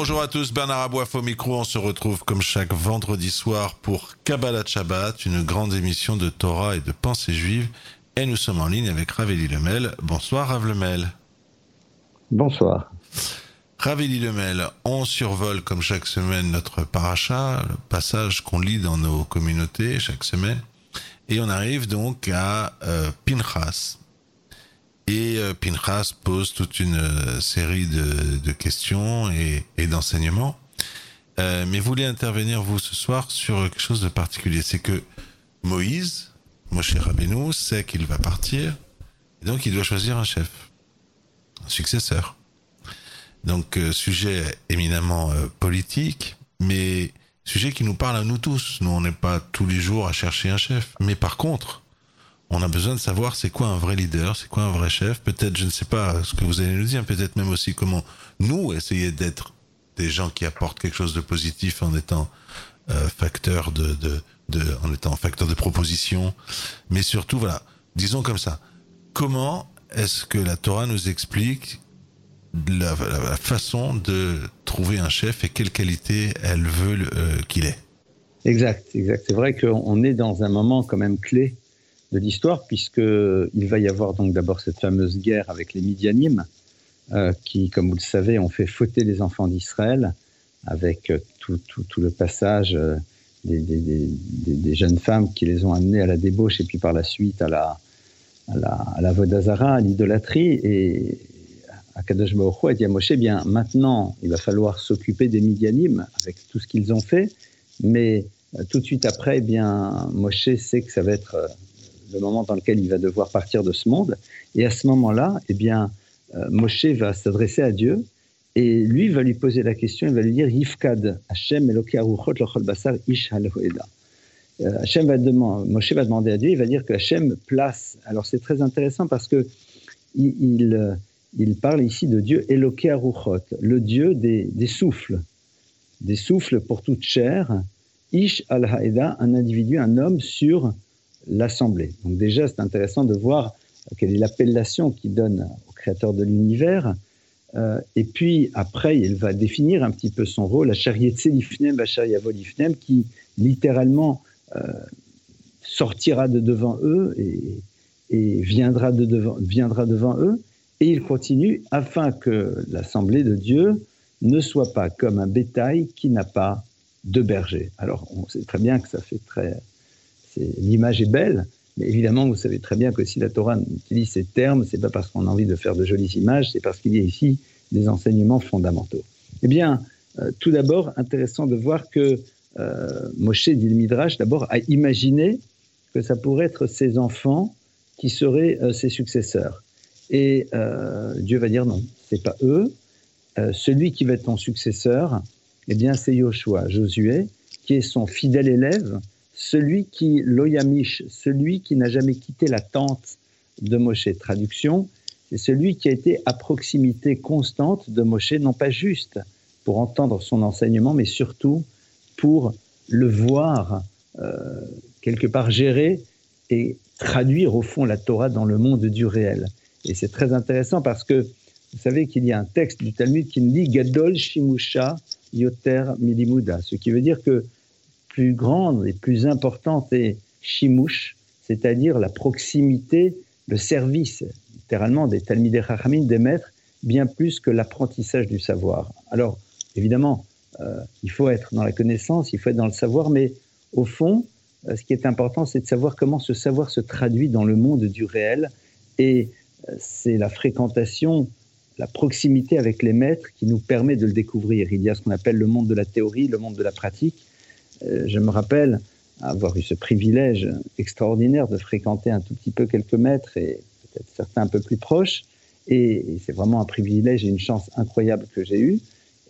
Bonjour à tous, Bernard Aboif au micro. On se retrouve comme chaque vendredi soir pour Kabbalah Shabbat, une grande émission de Torah et de pensée juive. Et nous sommes en ligne avec Raveli Lemel. Bonsoir Rav Lemel. Bonsoir. Raveli Lemel, on survole comme chaque semaine notre paracha, le passage qu'on lit dans nos communautés chaque semaine. Et on arrive donc à euh, Pinchas, et euh, Pinchas pose toute une euh, série de, questions et, d'enseignements. Euh, mais voulez intervenir, vous, ce soir, sur quelque chose de particulier. C'est que Moïse, Moshe Rabbeinu, sait qu'il va partir. Et donc, il doit choisir un chef, un successeur. Donc, sujet éminemment politique, mais sujet qui nous parle à nous tous. Nous, on n'est pas tous les jours à chercher un chef. Mais par contre, on a besoin de savoir c'est quoi un vrai leader, c'est quoi un vrai chef. Peut-être, je ne sais pas ce que vous allez nous dire, peut-être même aussi comment nous essayer d'être des gens qui apportent quelque chose de positif en étant euh, facteur de, en étant facteur de proposition. Mais surtout, voilà, disons comme ça. Comment est-ce que la Torah nous explique la, façon de trouver un chef et quelle qualité elle veut euh, qu'il ait? Exact, exact. C'est vrai qu'on est dans un moment quand même clé de l'histoire, puisqu'il va y avoir donc d'abord cette fameuse guerre avec les Midianim, euh, qui, comme vous le savez, ont fait fauter les enfants d'Israël avec euh, tout, tout, le passage euh, des, des, des, jeunes femmes qui les ont amenés à la débauche et puis par la suite à la, à la, à la Vodazara, à l'idolâtrie. Et Akadosh Baruch a dit à Moshe, bien maintenant, il va falloir s'occuper des Midianim avec tout ce qu'ils ont fait, mais tout de suite après, eh bien, Moshe sait que ça va être le moment dans lequel il va devoir partir de ce monde. Et à ce moment-là, eh bien, euh, Moshe va s'adresser à Dieu et lui va lui poser la question, il va lui dire Yifkad Hashem Basar Ish euh, Hashem va demander, Moshe va demander à Dieu, il va dire que Hashem place. Alors c'est très intéressant parce que il, il, parle ici de Dieu Eloké le Dieu des, des, souffles, des souffles pour toute chair. Ish al Haeda, un individu, un homme sur l'Assemblée. Donc déjà, c'est intéressant de voir quelle est l'appellation qu'il donne au créateur de l'univers. Euh, et puis après, il va définir un petit peu son rôle, Lifnem, qui littéralement euh, sortira de devant eux et, viendra, de devant, viendra devant eux. Et il continue afin que l'assemblée de Dieu ne soit pas comme un bétail qui n'a pas de berger. Alors, on sait très bien que ça fait très l'image est belle, mais évidemment, vous savez très bien que si la Torah utilise ces termes, c'est pas parce qu'on a envie de faire de jolies images, c'est parce qu'il y a ici des enseignements fondamentaux. Eh bien, euh, tout d'abord, intéressant de voir que euh, Moshe, dit le Midrash, d'abord a imaginé que ça pourrait être ses enfants qui seraient euh, ses successeurs. Et Dieu va dire non, c'est pas eux. celui qui va être ton successeur, eh bien, c'est Joshua, Josué, qui est son fidèle élève, celui qui, l'Oyamish, celui qui n'a jamais quitté la tente de Moshe. Traduction, c'est celui qui a été à proximité constante de Moshe, non pas juste pour entendre son enseignement, mais surtout pour le voir euh, quelque part gérer et traduire au fond la Torah dans le monde du réel. Et c'est très intéressant parce que vous savez qu'il y a un texte du Talmud qui nous dit Gadol Shimusha Yoter Milimuda, ce qui veut dire que plus grande et plus importante est Shimouche, c'est-à-dire la proximité, le service, littéralement, des Talmidei Chachamim, des maîtres, bien plus que l'apprentissage du savoir. Alors, évidemment, euh, il faut être dans la connaissance, il faut être dans le savoir, mais au fond, euh, ce qui est important, c'est de savoir comment ce savoir se traduit dans le monde du réel. Et euh, c'est la fréquentation, la proximité avec les maîtres qui nous permet de le découvrir. Il y a ce qu'on appelle le monde de la théorie, le monde de la pratique. Euh, je me rappelle avoir eu ce privilège extraordinaire de fréquenter un tout petit peu quelques maîtres et peut-être certains un peu plus proches. Et, c'est vraiment un privilège et une chance incroyable que j'ai eue.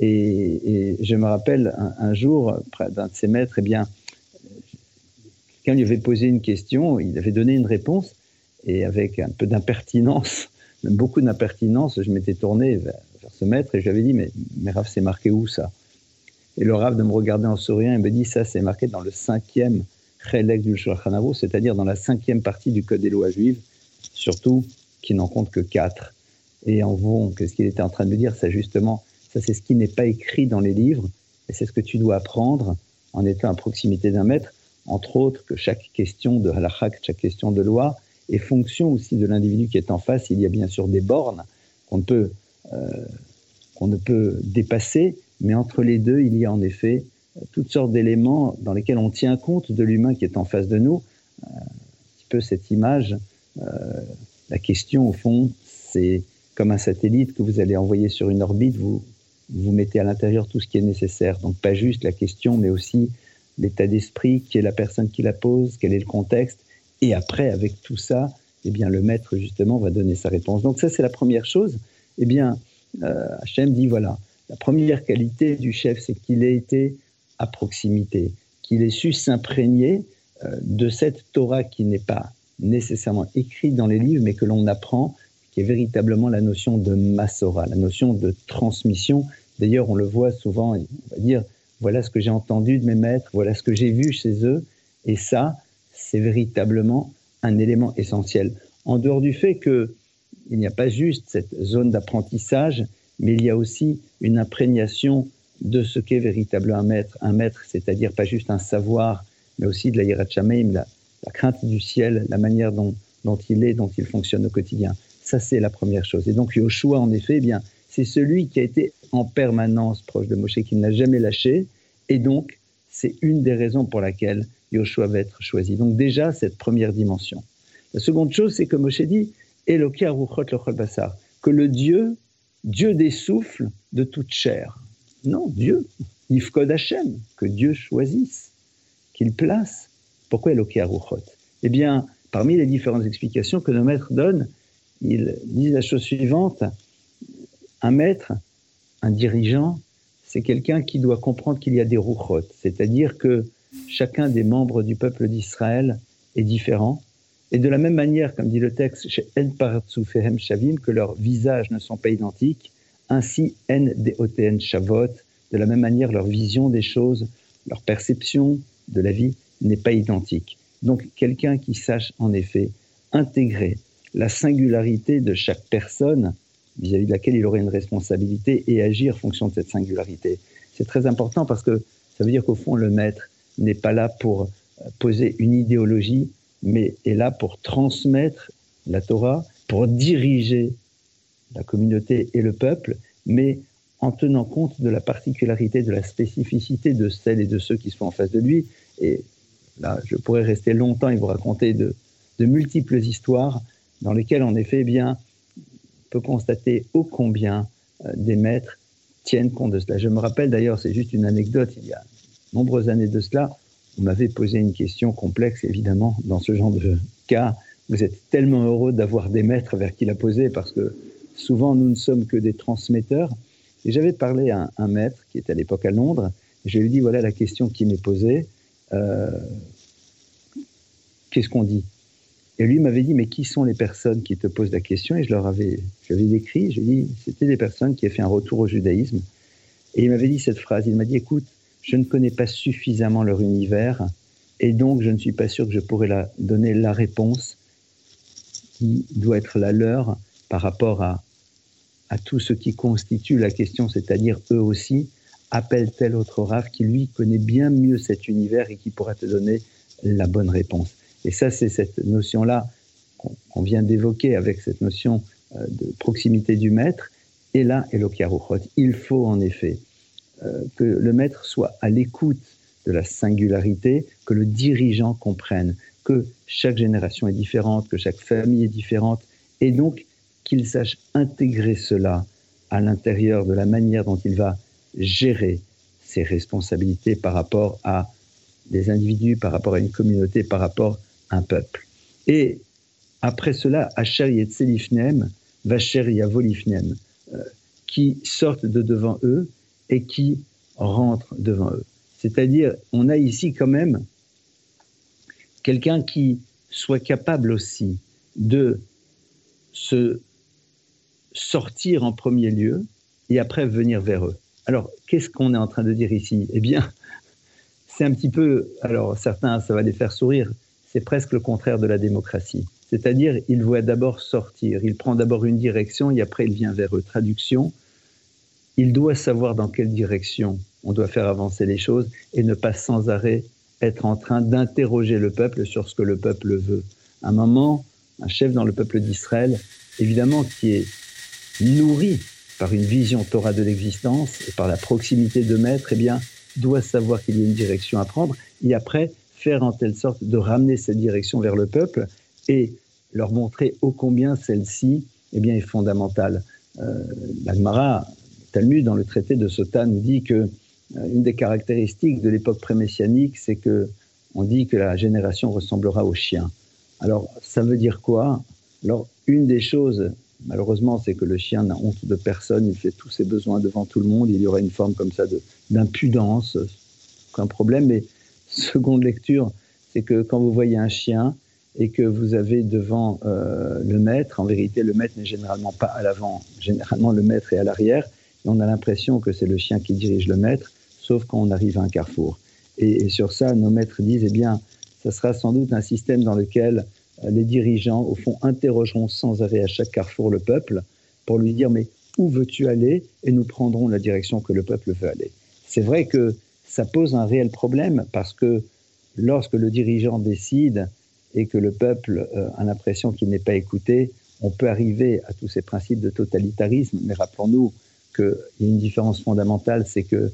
Et, je me rappelle un, jour, près d'un de ces maîtres, eh bien, quelqu'un lui avait posé une question, il avait donné une réponse, et avec un peu d'impertinence, même beaucoup d'impertinence, je m'étais tourné vers, ce maître et je lui avais dit Mais, mais Rav, c'est marqué où ça? Et le Rav de me regarder en souriant et me dit Ça, c'est marqué dans le cinquième Chelek du Shulchan c'est-à-dire dans la cinquième partie du Code des lois juives, surtout qui n'en compte que quatre. Et en vont, qu'est-ce qu'il était en train de me dire? Ça, justement, ça, c'est ce qui n'est pas écrit dans les livres, et c'est ce que tu dois apprendre en étant à proximité d'un maître, entre autres que chaque question de halachak, chaque question de loi, est fonction aussi de l'individu qui est en face. Il y a bien sûr des bornes qu'on euh, ne peut dépasser, mais entre les deux, il y a en effet toutes sortes d'éléments dans lesquels on tient compte de l'humain qui est en face de nous. Euh, un petit peu cette image, euh, la question au fond, c'est comme un satellite que vous allez envoyer sur une orbite, vous, vous mettez à l'intérieur tout ce qui est nécessaire. Donc pas juste la question, mais aussi l'état d'esprit, qui est la personne qui la pose, quel est le contexte. Et après, avec tout ça, eh bien, le maître, justement, va donner sa réponse. Donc ça, c'est la première chose. Eh bien, euh, Hachem dit, voilà, la première qualité du chef, c'est qu'il ait été à proximité, qu'il ait su s'imprégner euh, de cette Torah qui n'est pas nécessairement écrite dans les livres, mais que l'on apprend, qui est véritablement la notion de Massora, la notion de transmission. D'ailleurs, on le voit souvent, on va dire, voilà ce que j'ai entendu de mes maîtres, voilà ce que j'ai vu chez eux, et ça, c'est véritablement un élément essentiel. En dehors du fait qu'il n'y a pas juste cette zone d'apprentissage, mais il y a aussi une imprégnation de ce qu'est véritablement un maître. Un maître, c'est-à-dire pas juste un savoir, mais aussi de la hierachameim, la, la crainte du ciel, la manière dont, il est, dont il fonctionne au quotidien. Ça, c'est la première chose. Et donc, Yoshua, en effet, eh bien, c'est celui qui a été en permanence proche de Moshe, qui ne l'a jamais lâché. Et donc, c'est une des raisons pour laquelle Yoshua va être choisi. Donc, déjà, cette première dimension. La seconde chose, c'est que Moshe dit basar, que le Dieu, Dieu des souffles de toute chair. Non, Dieu, Yifkod Hashem, que Dieu choisisse, qu'il place. Pourquoi Eloki aruchot Eh bien, parmi les différentes explications que nos maîtres donnent, ils disent la chose suivante un maître, un dirigeant, c'est quelqu'un qui doit comprendre qu'il y a des rouchot, c'est-à-dire que chacun des membres du peuple d'Israël est différent. Et de la même manière, comme dit le texte, chez En Shavim, que leurs visages ne sont pas identiques, ainsi En Deoten Shavot, de la même manière, leur vision des choses, leur perception de la vie n'est pas identique. Donc, quelqu'un qui sache en effet intégrer la singularité de chaque personne vis-à-vis de laquelle il aurait une responsabilité et agir en fonction de cette singularité. C'est très important parce que ça veut dire qu'au fond, le maître n'est pas là pour poser une idéologie, mais est là pour transmettre la Torah, pour diriger la communauté et le peuple, mais en tenant compte de la particularité, de la spécificité de celles et de ceux qui sont en face de lui. Et là, je pourrais rester longtemps et vous raconter de, multiples histoires dans lesquelles, en effet, eh bien, peut constater ô combien euh, des maîtres tiennent compte de cela. Je me rappelle d'ailleurs, c'est juste une anecdote, il y a nombreuses années de cela, on m'avait posé une question complexe, évidemment, dans ce genre de cas. Vous êtes tellement heureux d'avoir des maîtres vers qui la poser parce que souvent nous ne sommes que des transmetteurs. Et j'avais parlé à un, maître qui était à l'époque à Londres, et je lui ai dit voilà la question qui m'est posée. Euh, qu'est-ce qu'on dit? Et lui m'avait dit, mais qui sont les personnes qui te posent la question? Et je leur avais, j'avais décrit, je lui ai dit, c'était des personnes qui avaient fait un retour au judaïsme. Et il m'avait dit cette phrase, il m'a dit, écoute, je ne connais pas suffisamment leur univers, et donc je ne suis pas sûr que je pourrais donner la réponse qui doit être la leur par rapport à, tout ce qui constitue la question, c'est-à-dire eux aussi, appelle tel autre raf qui lui connaît bien mieux cet univers et qui pourra te donner la bonne réponse. Et ça, c'est cette notion-là qu'on vient d'évoquer avec cette notion euh, de proximité du maître. Et là, Elokiaruchot, il faut en effet que le maître soit à l'écoute de la singularité, que le dirigeant comprenne que chaque génération est différente, que chaque famille est différente, et donc qu'il sache intégrer cela à l'intérieur de la manière dont il va gérer ses responsabilités par rapport à des individus, par rapport à une communauté, par rapport un peuple. Et après cela, Asher Yetzelifnem, Vacher Yavolifnem, euh, qui sortent de devant eux et qui rentrent devant eux. C'est-à-dire, on a ici quand même quelqu'un qui soit capable aussi de se sortir en premier lieu et après venir vers eux. Alors, qu'est-ce qu'on est en train de dire ici? Eh bien, c'est un petit peu, alors certains, ça va les faire sourire, c'est presque le contraire de la démocratie. C'est-à-dire, il voit d'abord sortir, il prend d'abord une direction et après il vient vers eux. Traduction, il doit savoir dans quelle direction on doit faire avancer les choses et ne pas sans arrêt être en train d'interroger le peuple sur ce que le peuple veut. un moment, un chef dans le peuple d'Israël, évidemment, qui est nourri par une vision Torah de l'existence et par la proximité de maître, eh bien, doit savoir qu'il y a une direction à prendre et après faire en telle sorte de ramener cette direction vers le peuple et leur montrer ô combien celle-ci eh bien, est fondamentale. Euh, L'Agmara, Talmud, dans le traité de Sota, nous dit que euh, une des caractéristiques de l'époque prémessianique, c'est que on dit que la génération ressemblera au chien. Alors, ça veut dire quoi? Alors, une des choses, malheureusement, c'est que le chien n'a honte de personne, il fait tous ses besoins devant tout le monde, il y aurait une forme comme ça d'impudence, aucun problème. Mais seconde lecture, c'est que quand vous voyez un chien et que vous avez devant euh, le maître, en vérité, le maître n'est généralement pas à l'avant, généralement le maître est à l'arrière, on a l'impression que c'est le chien qui dirige le maître, sauf quand on arrive à un carrefour. Et, et sur ça, nos maîtres disent, eh bien, ça sera sans doute un système dans lequel euh, les dirigeants, au fond, interrogeront sans arrêt à chaque carrefour le peuple pour lui dire, mais où veux-tu aller Et nous prendrons la direction que le peuple veut aller. C'est vrai que ça pose un réel problème parce que lorsque le dirigeant décide et que le peuple euh, a l'impression qu'il n'est pas écouté, on peut arriver à tous ces principes de totalitarisme, mais rappelons-nous qu'il y a une différence fondamentale, c'est que euh,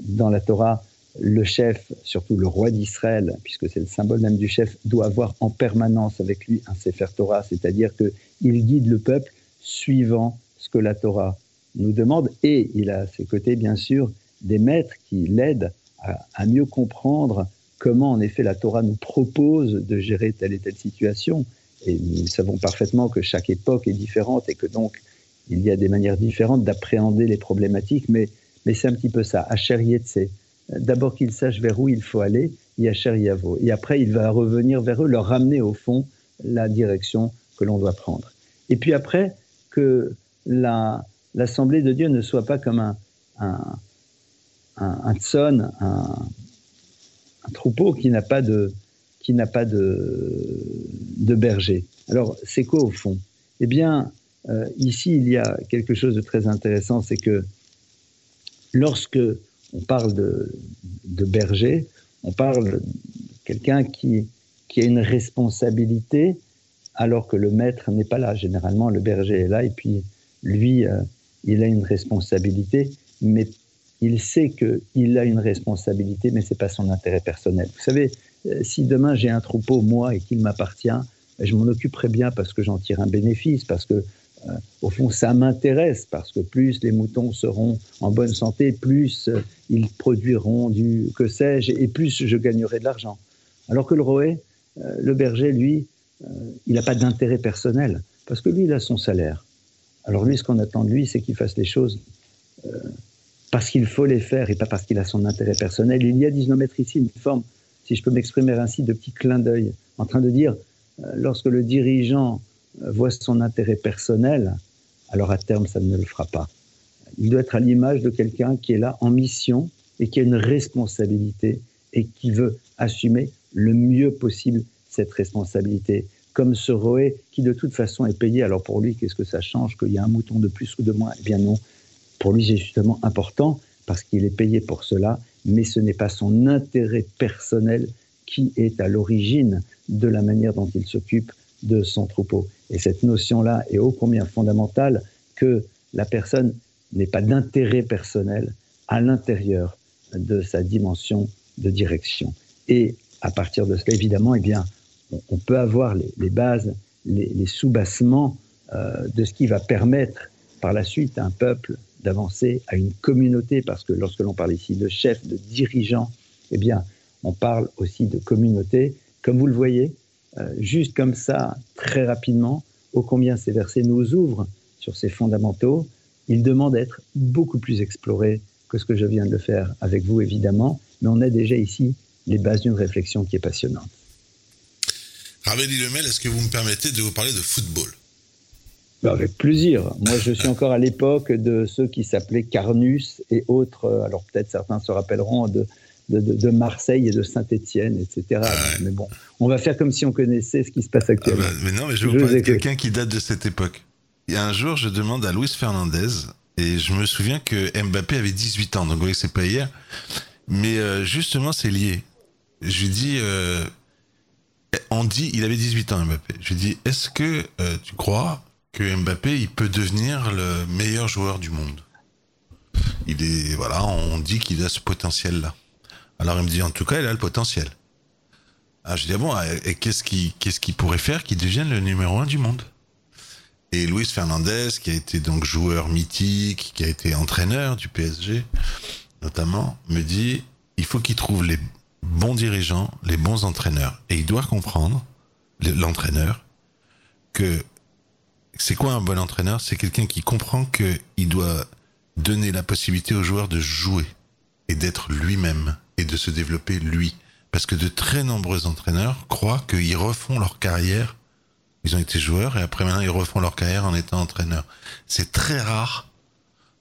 dans la Torah, le chef, surtout le roi d'Israël, puisque c'est le symbole même du chef, doit avoir en permanence avec lui un Sefer Torah, c'est-à-dire qu'il guide le peuple suivant ce que la Torah nous demande, et il a à ses côtés, bien sûr, des maîtres qui l'aident à, mieux comprendre comment, en effet, la Torah nous propose de gérer telle et telle situation. Et nous savons parfaitement que chaque époque est différente et que donc il y a des manières différentes d'appréhender les problématiques, mais, c'est un petit peu ça. Asher Yetse, d'abord qu'il sache vers où il faut aller, Yacher Yavo. Et après, il va revenir vers eux, leur ramener au fond la direction que l'on doit prendre. Et puis après, que l'Assemblée de Dieu ne soit pas comme un, un, un, troupeau qui n'a pas de, qui n'a pas de, de berger. Alors, c'est quoi au fond? Eh bien, euh, ici, il y a quelque chose de très intéressant, c'est que lorsque on parle de, berger, on parle de quelqu'un qui, qui a une responsabilité alors que le maître n'est pas là. Généralement, le berger est là et puis lui, euh, il a une responsabilité, mais il sait qu'il a une responsabilité, mais ce n'est pas son intérêt personnel. Vous savez, euh, si demain j'ai un troupeau, moi, et qu'il m'appartient, je m'en occuperai bien parce que j'en tire un bénéfice, parce que au fond, ça m'intéresse parce que plus les moutons seront en bonne santé, plus euh, ils produiront du que sais-je, et plus je gagnerai de l'argent. Alors que le roé, euh, le berger, lui, il n'a pas d'intérêt personnel parce que lui, il a son salaire. Alors lui, ce qu'on attend de lui, c'est qu'il fasse les choses parce qu'il faut les faire et pas parce qu'il a son intérêt personnel. Il y a, maîtres ici, une forme, si je peux m'exprimer ainsi, de petit clin d'œil, en train de dire, lorsque le dirigeant voit son intérêt personnel, alors à terme, ça ne le fera pas. Il doit être à l'image de quelqu'un qui est là en mission et qui a une responsabilité et qui veut assumer le mieux possible cette responsabilité. Comme ce Roé qui de toute façon est payé. Alors pour lui, qu'est-ce que ça change qu'il y a un mouton de plus ou de moins? Eh bien non. Pour lui, c'est justement important parce qu'il est payé pour cela, mais ce n'est pas son intérêt personnel qui est à l'origine de la manière dont il s'occupe de son troupeau. Et cette notion-là est ô combien fondamentale que la personne n'ait pas d'intérêt personnel à l'intérieur de sa dimension de direction. Et à partir de cela, évidemment, eh bien, on peut avoir les, bases, les, sous-bassements euh, de ce qui va permettre par la suite à un peuple d'avancer, à une communauté, parce que lorsque l'on parle ici de chef, de dirigeant, eh bien, on parle aussi de communauté. Comme vous le voyez, euh, juste comme ça, très rapidement, ô combien ces versets nous ouvrent sur ces fondamentaux. Ils demandent d'être beaucoup plus explorés que ce que je viens de le faire avec vous, évidemment, mais on a déjà ici les bases d'une réflexion qui est passionnante. Raveli Lemel, est-ce que vous me permettez de vous parler de football? Bah, Avec plaisir. Moi, je suis encore à l'époque de ceux qui s'appelaient Carnus et autres. Alors peut-être certains se rappelleront de, de, Marseille et de Saint-Étienne, etc. Ah mais bon, on va faire comme si on connaissait ce qui se passe actuellement. Ah bah, mais non, mais je vais vous parler de quelqu'un qui date de cette époque. Il y a un jour, je demande à Luis Fernandez, et je me souviens que Mbappé avait 18 ans, donc vous voyez c'est pas hier. Mais euh, justement, c'est lié. Je lui dis, euh, on dit, il avait 18 ans Mbappé. Je lui dis, est-ce que euh, tu crois que Mbappé, il peut devenir le meilleur joueur du monde? Il est, voilà, on dit qu'il a ce potentiel-là. Alors il me dit, en tout cas, il a le potentiel. Ah, je dis, ah bon, et qu'est-ce qui, qu'est-ce qu'il pourrait faire qu'il devienne le numéro un du monde? Et Luis Fernandez, qui a été donc joueur mythique, qui a été entraîneur du PSG, notamment, me dit, il faut qu'il trouve les bons dirigeants, les bons entraîneurs. Et il doit comprendre, l'entraîneur, que c'est quoi un bon entraîneur? C'est quelqu'un qui comprend qu'il doit donner la possibilité aux joueurs de jouer et d'être lui-même et de se développer lui. Parce que de très nombreux entraîneurs croient qu'ils refont leur carrière. Ils ont été joueurs et après maintenant ils refont leur carrière en étant entraîneurs. C'est très rare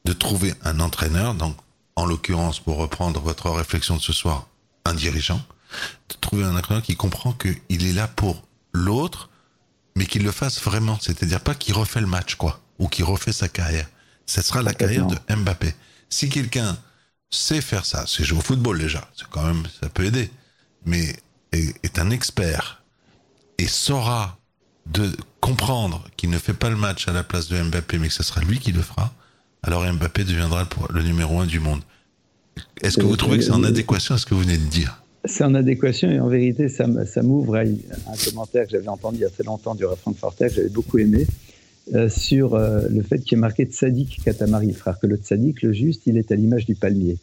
de trouver un entraîneur, donc en l'occurrence pour reprendre votre réflexion de ce soir, un dirigeant, de trouver un entraîneur qui comprend qu'il est là pour l'autre, mais qu'il le fasse vraiment. C'est-à-dire pas qu'il refait le match, quoi, ou qu'il refait sa carrière. Ce sera la carrière de Mbappé. Si quelqu'un sait faire ça, c'est jouer au football déjà, c'est quand même, ça peut aider, mais est, un expert et saura de comprendre qu'il ne fait pas le match à la place de Mbappé, mais que ce sera lui qui le fera, alors Mbappé deviendra le, numéro un du monde. Est-ce que vous trouvez que c'est en adéquation à ce que vous venez de dire? C'est en adéquation et en vérité, ça, m'ouvre à un commentaire que j'avais entendu il y a très longtemps du refrain de Forter, que j'avais beaucoup aimé, euh, sur euh, le fait qu'il est marqué Tzadik Katamari, frère, que le Tzadik, le juste, il est à l'image du palmier.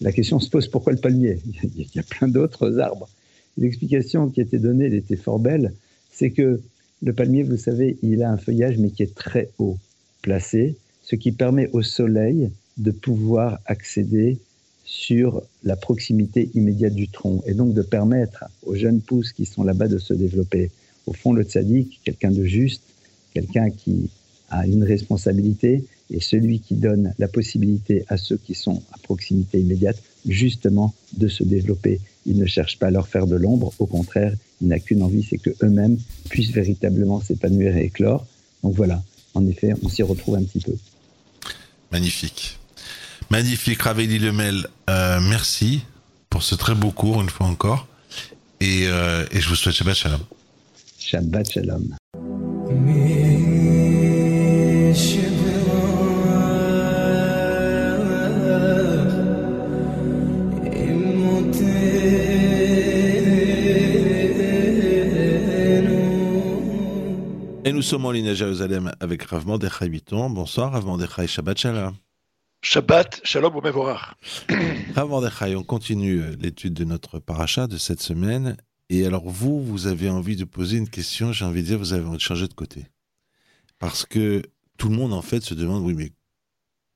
La question se pose pourquoi le palmier? Il y a plein d'autres arbres. L'explication qui était donnée, elle était fort belle, c'est que le palmier, vous savez, il a un feuillage mais qui est très haut placé, ce qui permet au soleil de pouvoir accéder sur la proximité immédiate du tronc et donc de permettre aux jeunes pousses qui sont là-bas de se développer. Au fond, le tzaddik, quelqu'un de juste, quelqu'un qui a une responsabilité et celui qui donne la possibilité à ceux qui sont à proximité immédiate justement de se développer. Il ne cherche pas à leur faire de l'ombre, au contraire, il n'a qu'une envie, c'est que eux-mêmes puissent véritablement s'épanouir et éclore. Donc voilà, en effet, on s'y retrouve un petit peu. Magnifique. Magnifique, Raveli Lemel. Euh, merci pour ce très beau cours, une fois encore. Et, euh, et je vous souhaite Shabbat Shalom. Shabbat Shalom. Et nous sommes en ligne à Jérusalem avec Rav Mordechai Biton. Bonsoir Rav Mordechai, Shabbat Shalom. Shabbat Shalom au Mevorach. Rav Mordechai, on continue l'étude de notre paracha de cette semaine. Et alors vous, vous avez envie de poser une question, j'ai envie de dire, vous avez envie de changer de côté. Parce que tout le monde en fait se demande, oui mais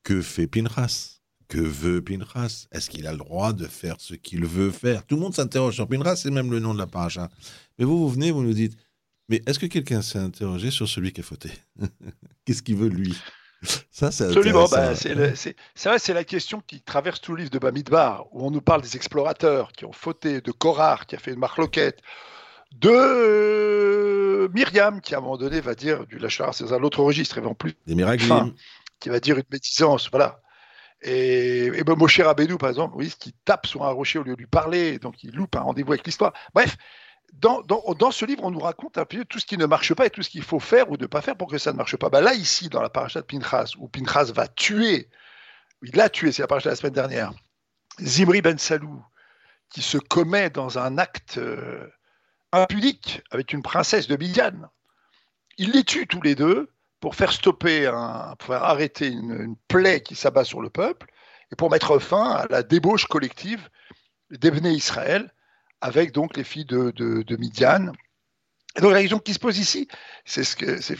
que fait Pinchas? Que veut Pinchas? Est-ce qu'il a le droit de faire ce qu'il veut faire? Tout le monde s'interroge sur Pinchas, c'est même le nom de la paracha. Mais vous, vous venez, vous nous dites, mais est-ce que quelqu'un s'est interrogé sur celui qui a fauté? Qu'est-ce qu'il veut lui? Ça, c'est Absolument. Bah, c'est vrai, c'est la question qui traverse tout le livre de Bamidbar, où on nous parle des explorateurs qui ont fauté, de Korar qui a fait une marloquette, de Myriam qui à un moment donné va dire du lâcheur, c'est un autre registre, et en plus des miracles, qui va dire une médisance, voilà. Et, et ben, Moshe Rabbeinu, par exemple, oui, qui tape sur un rocher au lieu de lui parler, donc il loupe un rendez-vous avec l'histoire. Bref, dans, ce livre, on nous raconte un peu tout ce qui ne marche pas et tout ce qu'il faut faire ou ne pas faire pour que ça ne marche pas. Bah là, ici, dans la paracha de Pinchas, où Pinchas va tuer, il l'a tué, c'est la paracha de la semaine dernière, Zimri Ben Salou, qui se commet dans un acte euh, impudique avec une princesse de Midian. Il les tue tous les deux pour faire stopper, pour faire arrêter une, plaie qui s'abat sur le peuple et pour mettre fin à la débauche collective d'Ebné Israël avec donc les filles de, de, Midian. Donc la question qui se pose ici, c'est ce que c'est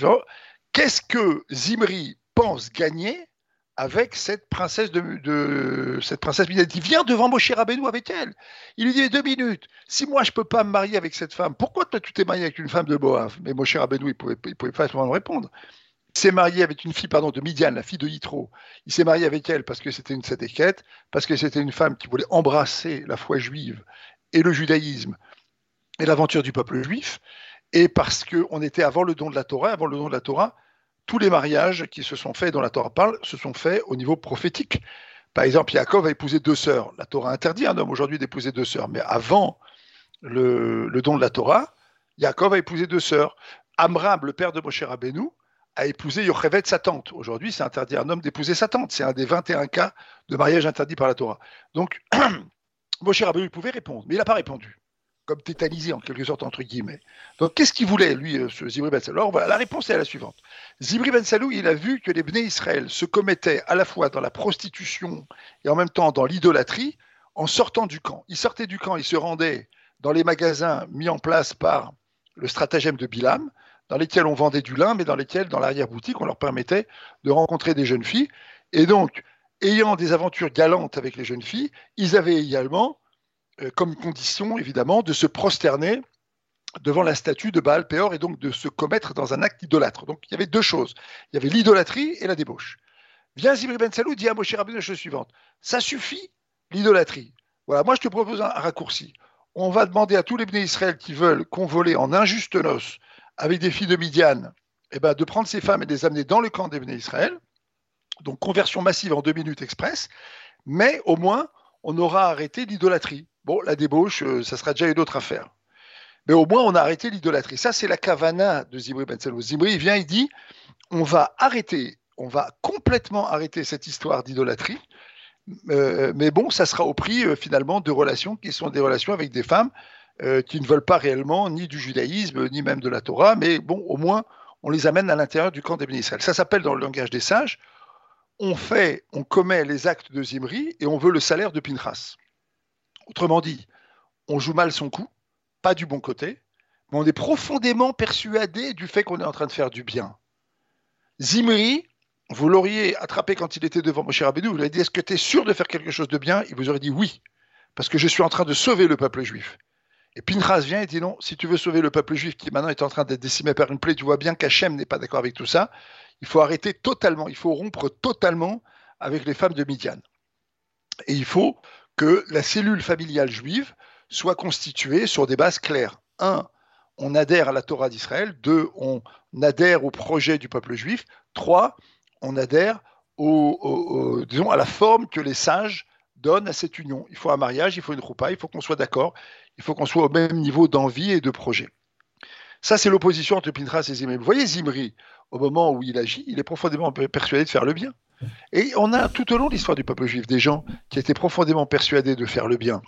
qu'est-ce que Zimri pense gagner avec cette princesse de, cette princesse Midian. Il vient devant Moshe Rabbeinu avec elle? Il lui dit deux minutes. Si moi je peux pas me marier avec cette femme, pourquoi toi tu t'es marié avec une femme de Moab? Mais Moshe Rabbeinu il pouvait, il pouvait pas répondre. Il s'est marié avec une fille, pardon, de Midian, la fille de Yitro. Il s'est marié avec elle parce que c'était une sétéquette, parce que c'était une femme qui voulait embrasser la foi juive et le judaïsme et l'aventure du peuple juif, et parce qu'on était avant le don de la Torah, avant le don de la Torah, tous les mariages qui se sont faits, dont la Torah parle, se sont faits au niveau prophétique. Par exemple, Yaakov a épousé deux sœurs. La Torah interdit à un homme aujourd'hui d'épouser deux sœurs, mais avant le, don de la Torah, Yaakov a épousé deux sœurs. Amram, le père de Moshe Rabbeinu, a épousé Yochevet, sa tante. Aujourd'hui, c'est interdit à un homme d'épouser sa tante. C'est un des 21 cas de mariage interdit par la Torah. Donc, Moshe Rabbeinu pouvait répondre, mais il n'a pas répondu comme tétanisé en quelque sorte entre guillemets. Donc qu'est-ce qu'il voulait lui, euh, ce Zibri Ben Salou? Alors voilà, la réponse est la suivante. Zibri Ben Salou, il a vu que les Bnei Israël se commettaient à la fois dans la prostitution et en même temps dans l'idolâtrie en sortant du camp. Ils sortaient du camp, ils se rendaient dans les magasins mis en place par le stratagème de Bilam, dans lesquels on vendait du lin, mais dans lesquels, dans l'arrière-boutique, on leur permettait de rencontrer des jeunes filles. Et donc, ayant des aventures galantes avec les jeunes filles, ils avaient également euh, comme condition, évidemment, de se prosterner devant la statue de Baal Péor et donc de se commettre dans un acte idolâtre. Donc il y avait deux choses. Il y avait l'idolâtrie et la débauche. Vient Zibri Ben Salou, dit à Moshe Rabbeinu la chose suivante. Ça suffit, l'idolâtrie. Voilà, moi je te propose un, raccourci. On va demander à tous les bénis Israël qui veulent convoler en injuste noce avec des filles de Midian, eh ben, de prendre ces femmes et de les amener dans le camp des bénis Israël. Donc conversion massive en deux minutes express. Mais au moins, on aura arrêté l'idolâtrie. Bon, la débauche, euh, ça sera déjà une autre affaire. Mais au moins, on a arrêté l'idolâtrie. Ça, c'est la kavana de Zimri Ben Salou. Zimri vient, il dit on va arrêter, on va complètement arrêter cette histoire d'idolâtrie. Euh, mais bon, ça sera au prix euh, finalement de relations qui sont des relations avec des femmes qui ne veulent pas réellement ni du judaïsme, ni même de la Torah, mais bon, au moins, on les amène à l'intérieur du camp des Israël. Ça s'appelle dans le langage des sages on fait, on commet les actes de Zimri et on veut le salaire de Pinchas. Autrement dit, on joue mal son coup, pas du bon côté, mais on est profondément persuadé du fait qu'on est en train de faire du bien. Zimri, vous l'auriez attrapé quand il était devant Moshe Rabbeinu, vous lui dit Est-ce que tu es sûr de faire quelque chose de bien? Il vous aurait dit Oui, parce que je suis en train de sauver le peuple juif. Et Pinchas vient et dit Non, si tu veux sauver le peuple juif qui maintenant est en train d'être décimé par une plaie, tu vois bien qu'Hachem n'est pas d'accord avec tout ça. Il faut arrêter totalement, il faut rompre totalement avec les femmes de Midian. Et il faut que la cellule familiale juive soit constituée sur des bases claires. Un, on adhère à la Torah d'Israël. Deux, on adhère au projet du peuple juif. Trois, on adhère à la forme que les sages donnent à cette union. Il faut un mariage, il faut une roupa, il faut qu'on soit d'accord, il faut qu'on soit au même niveau d'envie et de projet. Ça, c'est l'opposition entre Pintras et Zimri. Vous voyez Zimri, au moment où il agit, il est profondément persuadé de faire le bien. Et on a tout au long de l'histoire du peuple juif des gens qui étaient profondément persuadés de faire le bien.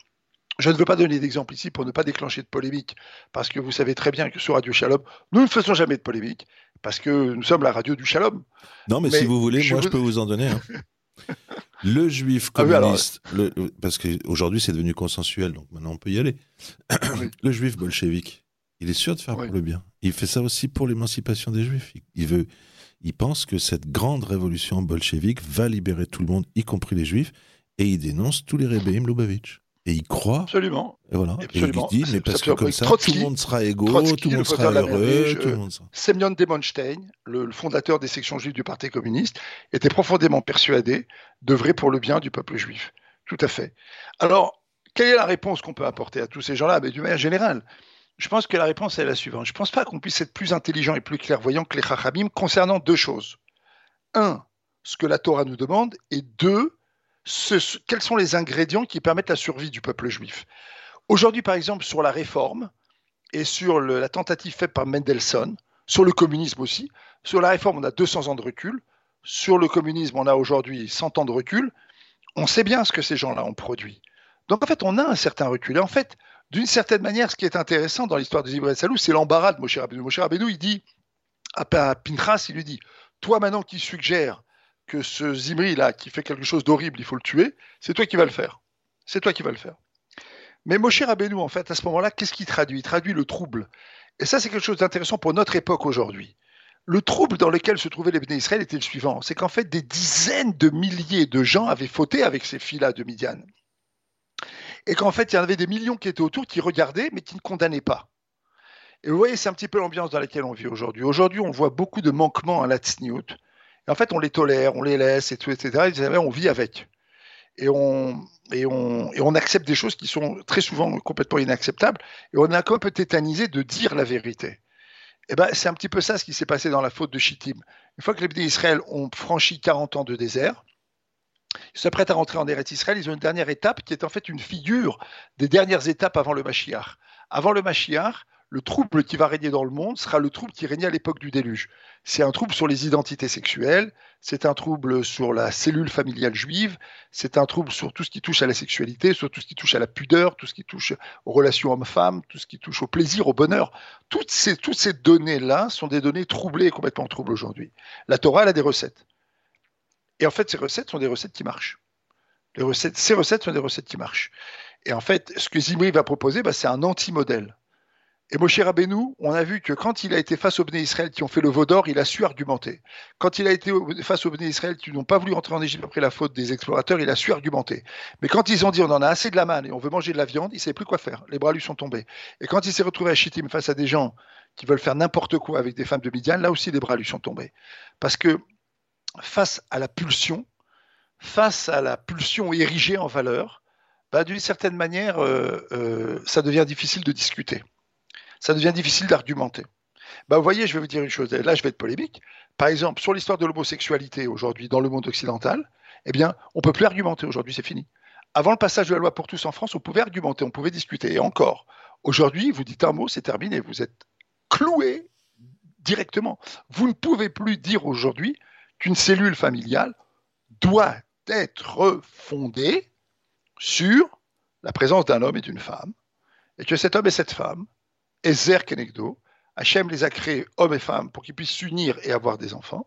Je ne veux pas donner d'exemple ici pour ne pas déclencher de polémique, parce que vous savez très bien que sur Radio Shalom, nous ne faisons jamais de polémique, parce que nous sommes la radio du Shalom. Non, mais, si vous voulez, moi je peux vous en donner. Hein. le juif ah communiste, parce qu'aujourd'hui c'est devenu consensuel, donc maintenant on peut y aller. le juif bolchevique, il est sûr de faire pour le bien. Il fait ça aussi pour l'émancipation des juifs. Il veut, il pense que cette grande révolution bolchevique va libérer tout le monde, y compris les juifs, et il dénonce tous les rébellions Lubavitch. Et il croit. Absolument. Et voilà. Absolument. il dit, mais parce que comme ça, tout le monde sera égaux, tout le monde sera heureux, tout le monde sera... Semyon Demonstein, le, fondateur des sections juives du Parti communiste, était profondément persuadé d'œuvrer pour le bien du peuple juif. Tout à fait. Alors, quelle est la réponse qu'on peut apporter à tous ces gens-là? Mais d'une manière générale, je pense que la réponse est la suivante. Je ne pense pas qu'on puisse être plus intelligent et plus clairvoyant que les Chachamim concernant deux choses. Un, ce que la Torah nous demande, et deux, quels sont les ingrédients qui permettent la survie du peuple juif. Aujourd'hui, par exemple, sur la réforme et sur la tentative faite par Mendelssohn, sur le communisme aussi, sur la réforme, on a 200 ans de recul, sur le communisme, on a aujourd'hui 100 ans de recul, on sait bien ce que ces gens-là ont produit. Donc en fait, on a un certain recul. Et en fait, d'une certaine manière, ce qui est intéressant dans l'histoire de Zibre Salou, c'est l'embarras de Moshe Rabbeinu. Moshe Rabbeinu, il dit à Pinchas, il lui dit Toi maintenant qui suggères que ce Zimri là, qui fait quelque chose d'horrible, il faut le tuer, c'est toi qui vas le faire. C'est toi qui vas le faire. Mais Moshe Rabbeinu, en fait, à ce moment-là, qu'est-ce qu'il traduit? Il traduit le trouble. Et ça, c'est quelque chose d'intéressant pour notre époque aujourd'hui. Le trouble dans lequel se trouvaient les Béné Israël était le suivant c'est qu'en fait, des dizaines de milliers de gens avaient fauté avec ces filles-là de Midian. Et qu'en fait, il y en avait des millions qui étaient autour, qui regardaient, mais qui ne condamnaient pas. Et vous voyez, c'est un petit peu l'ambiance dans laquelle on vit aujourd'hui. Aujourd'hui, on voit beaucoup de manquements à la tsniout. Et en fait, on les tolère, on les laisse, et etc. Et on vit avec. Et on, et, on, et on accepte des choses qui sont très souvent complètement inacceptables. Et on a un peu tétanisé de dire la vérité. Eh ben, c'est un petit peu ça ce qui s'est passé dans la faute de Chittim. Une fois que les d'Israël ont franchi 40 ans de désert, ils s'apprêtent à rentrer en Eretz Israël. Ils ont une dernière étape qui est en fait une figure des dernières étapes avant le Mashiach. Avant le Mashiach, le trouble qui va régner dans le monde sera le trouble qui régnait à l'époque du déluge. C'est un trouble sur les identités sexuelles, c'est un trouble sur la cellule familiale juive, c'est un trouble sur tout ce qui touche à la sexualité, sur tout ce qui touche à la pudeur, tout ce qui touche aux relations hommes-femmes, tout ce qui touche au plaisir, au bonheur. Toutes ces, données-là sont des données troublées complètement troubles aujourd'hui. La Torah, elle a des recettes. Et en fait, ces recettes sont des recettes qui marchent. Ces recettes sont des recettes qui marchent. Et en fait, ce que Zimri va proposer, bah, c'est un anti-modèle. Et Moshe Rabbeinu, on a vu que quand il a été face aux Bnei Israël qui ont fait le veau d'or, il a su argumenter. Quand il a été face aux Bnei Israël qui n'ont pas voulu rentrer en Égypte après la faute des explorateurs, il a su argumenter. Mais quand ils ont dit on en a assez de la manne et on veut manger de la viande, il ne savait plus quoi faire. Les bras lui sont tombés. Et quand il s'est retrouvé à Chittim face à des gens qui veulent faire n'importe quoi avec des femmes de Midian, là aussi les bras lui sont tombés. Parce que face à la pulsion, face à la pulsion érigée en valeur, bah, d'une certaine manière, euh, euh, ça devient difficile de discuter ça devient difficile d'argumenter. Bah, vous voyez, je vais vous dire une chose, là je vais être polémique. Par exemple, sur l'histoire de l'homosexualité aujourd'hui dans le monde occidental, eh bien, on ne peut plus argumenter aujourd'hui, c'est fini. Avant le passage de la loi pour tous en France, on pouvait argumenter, on pouvait discuter. Et encore, aujourd'hui, vous dites un mot, c'est terminé, vous êtes cloué directement. Vous ne pouvez plus dire aujourd'hui qu'une cellule familiale doit être fondée sur la présence d'un homme et d'une femme, et que cet homme et cette femme Ezer Kenegdo, Hachem les a créés hommes et femmes pour qu'ils puissent s'unir et avoir des enfants,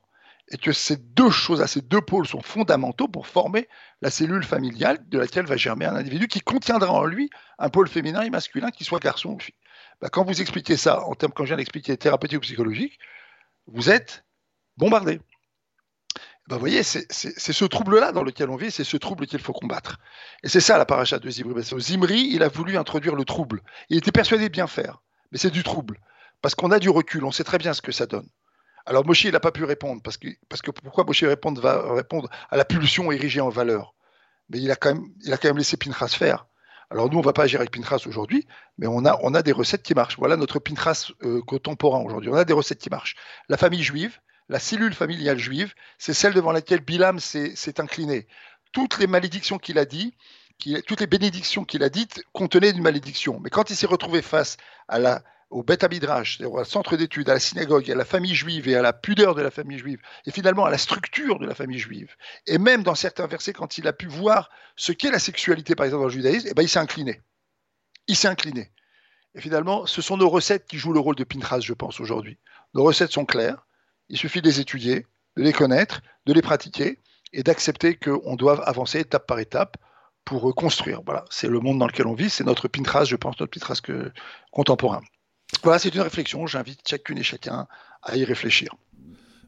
et que ces deux choses, ces deux pôles sont fondamentaux pour former la cellule familiale de laquelle va germer un individu qui contiendra en lui un pôle féminin et masculin, qui soit garçon ou fille. Bah, quand vous expliquez ça en termes, quand je viens d'expliquer thérapeutique ou psychologique, vous êtes bombardé. Bah, vous voyez, c'est ce trouble-là dans lequel on vit, c'est ce trouble qu'il faut combattre. Et c'est ça la paracha de Zimri. Zimri, il a voulu introduire le trouble. Il était persuadé de bien faire mais c'est du trouble. Parce qu'on a du recul, on sait très bien ce que ça donne. Alors Moshe, il n'a pas pu répondre, parce que, parce que pourquoi Moshe répondre, va répondre à la pulsion érigée en valeur? Mais il a, quand même, il a quand même laissé Pinchas faire. Alors nous, on ne va pas agir avec Pinchas aujourd'hui, mais on a, on a des recettes qui marchent. Voilà notre Pinchas euh, contemporain aujourd'hui. On a des recettes qui marchent. La famille juive, la cellule familiale juive, c'est celle devant laquelle Bilam s'est incliné. Toutes les malédictions qu'il a dit, toutes les bénédictions qu'il a dites contenaient une malédiction. Mais quand il s'est retrouvé face à la, au Beth Midrash, au centre d'études, à la synagogue, à la famille juive et à la pudeur de la famille juive, et finalement à la structure de la famille juive, et même dans certains versets, quand il a pu voir ce qu'est la sexualité, par exemple, dans le judaïsme, eh ben, il s'est incliné. Il s'est incliné. Et finalement, ce sont nos recettes qui jouent le rôle de Pinchas, je pense, aujourd'hui. Nos recettes sont claires. Il suffit de les étudier, de les connaître, de les pratiquer et d'accepter qu'on doit avancer étape par étape pour construire. Voilà, c'est le monde dans lequel on vit, c'est notre Pinterest, je pense, notre Pinterest contemporain. Voilà, c'est une réflexion, j'invite chacune et chacun à y réfléchir.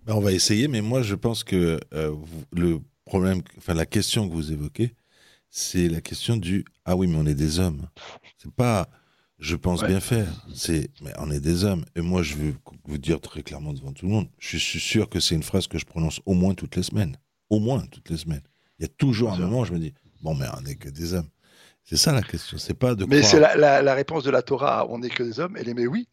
Ben, on va essayer, mais moi je pense que euh, le problème, enfin la question que vous évoquez, c'est la question du ah oui mais on est des hommes. C'est pas je pense bien faire, c'est mais on est des hommes. Et moi je veux vous dire très clairement devant tout le monde, je suis sûr que c'est une phrase que je prononce au moins toutes les semaines, au moins toutes les semaines. Il y a toujours un moment où je me dis Bon, mais on n'est que des hommes. C'est ça la question. C'est pas de. Mais c'est la, réponse de la Torah. On n'est que des hommes. Elle est mais oui,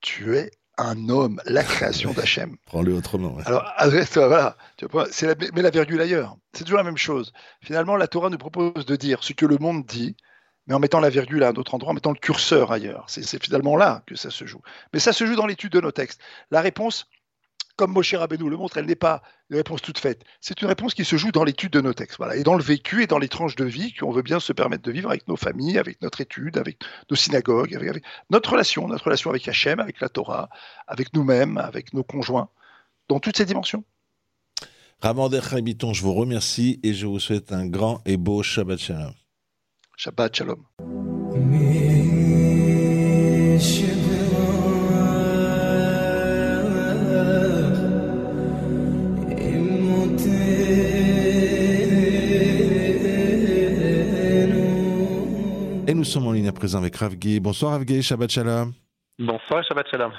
tu es un homme, la création d'Hachem. Prends-le autrement. Alors, adresse-toi, voilà. Tu la, mets la virgule ailleurs. C'est toujours la même chose. Finalement, la Torah nous propose de dire ce que le monde dit, mais en mettant la virgule à un autre endroit, en mettant le curseur ailleurs. C'est finalement là que ça se joue. Mais ça se joue dans l'étude de nos textes. La réponse, comme Moshe Rabbeinu le montre, elle n'est pas une réponse toute faite. C'est une réponse qui se joue dans l'étude de nos textes, voilà, et dans le vécu et dans les tranches de vie qu'on veut bien se permettre de vivre avec nos familles, avec notre étude, avec nos synagogues, avec, notre relation, notre relation avec Hachem, avec la Torah, avec nous-mêmes, avec nos conjoints, dans toutes ces dimensions. Ramander Habiton, je vous remercie et je vous souhaite un grand et beau Shabbat Shalom. Shabbat Shalom. Et nous sommes en ligne à présent avec Ravgui. Bonsoir Ravgui, Shabbat Shalom. Bonsoir, Shabbat Shalom.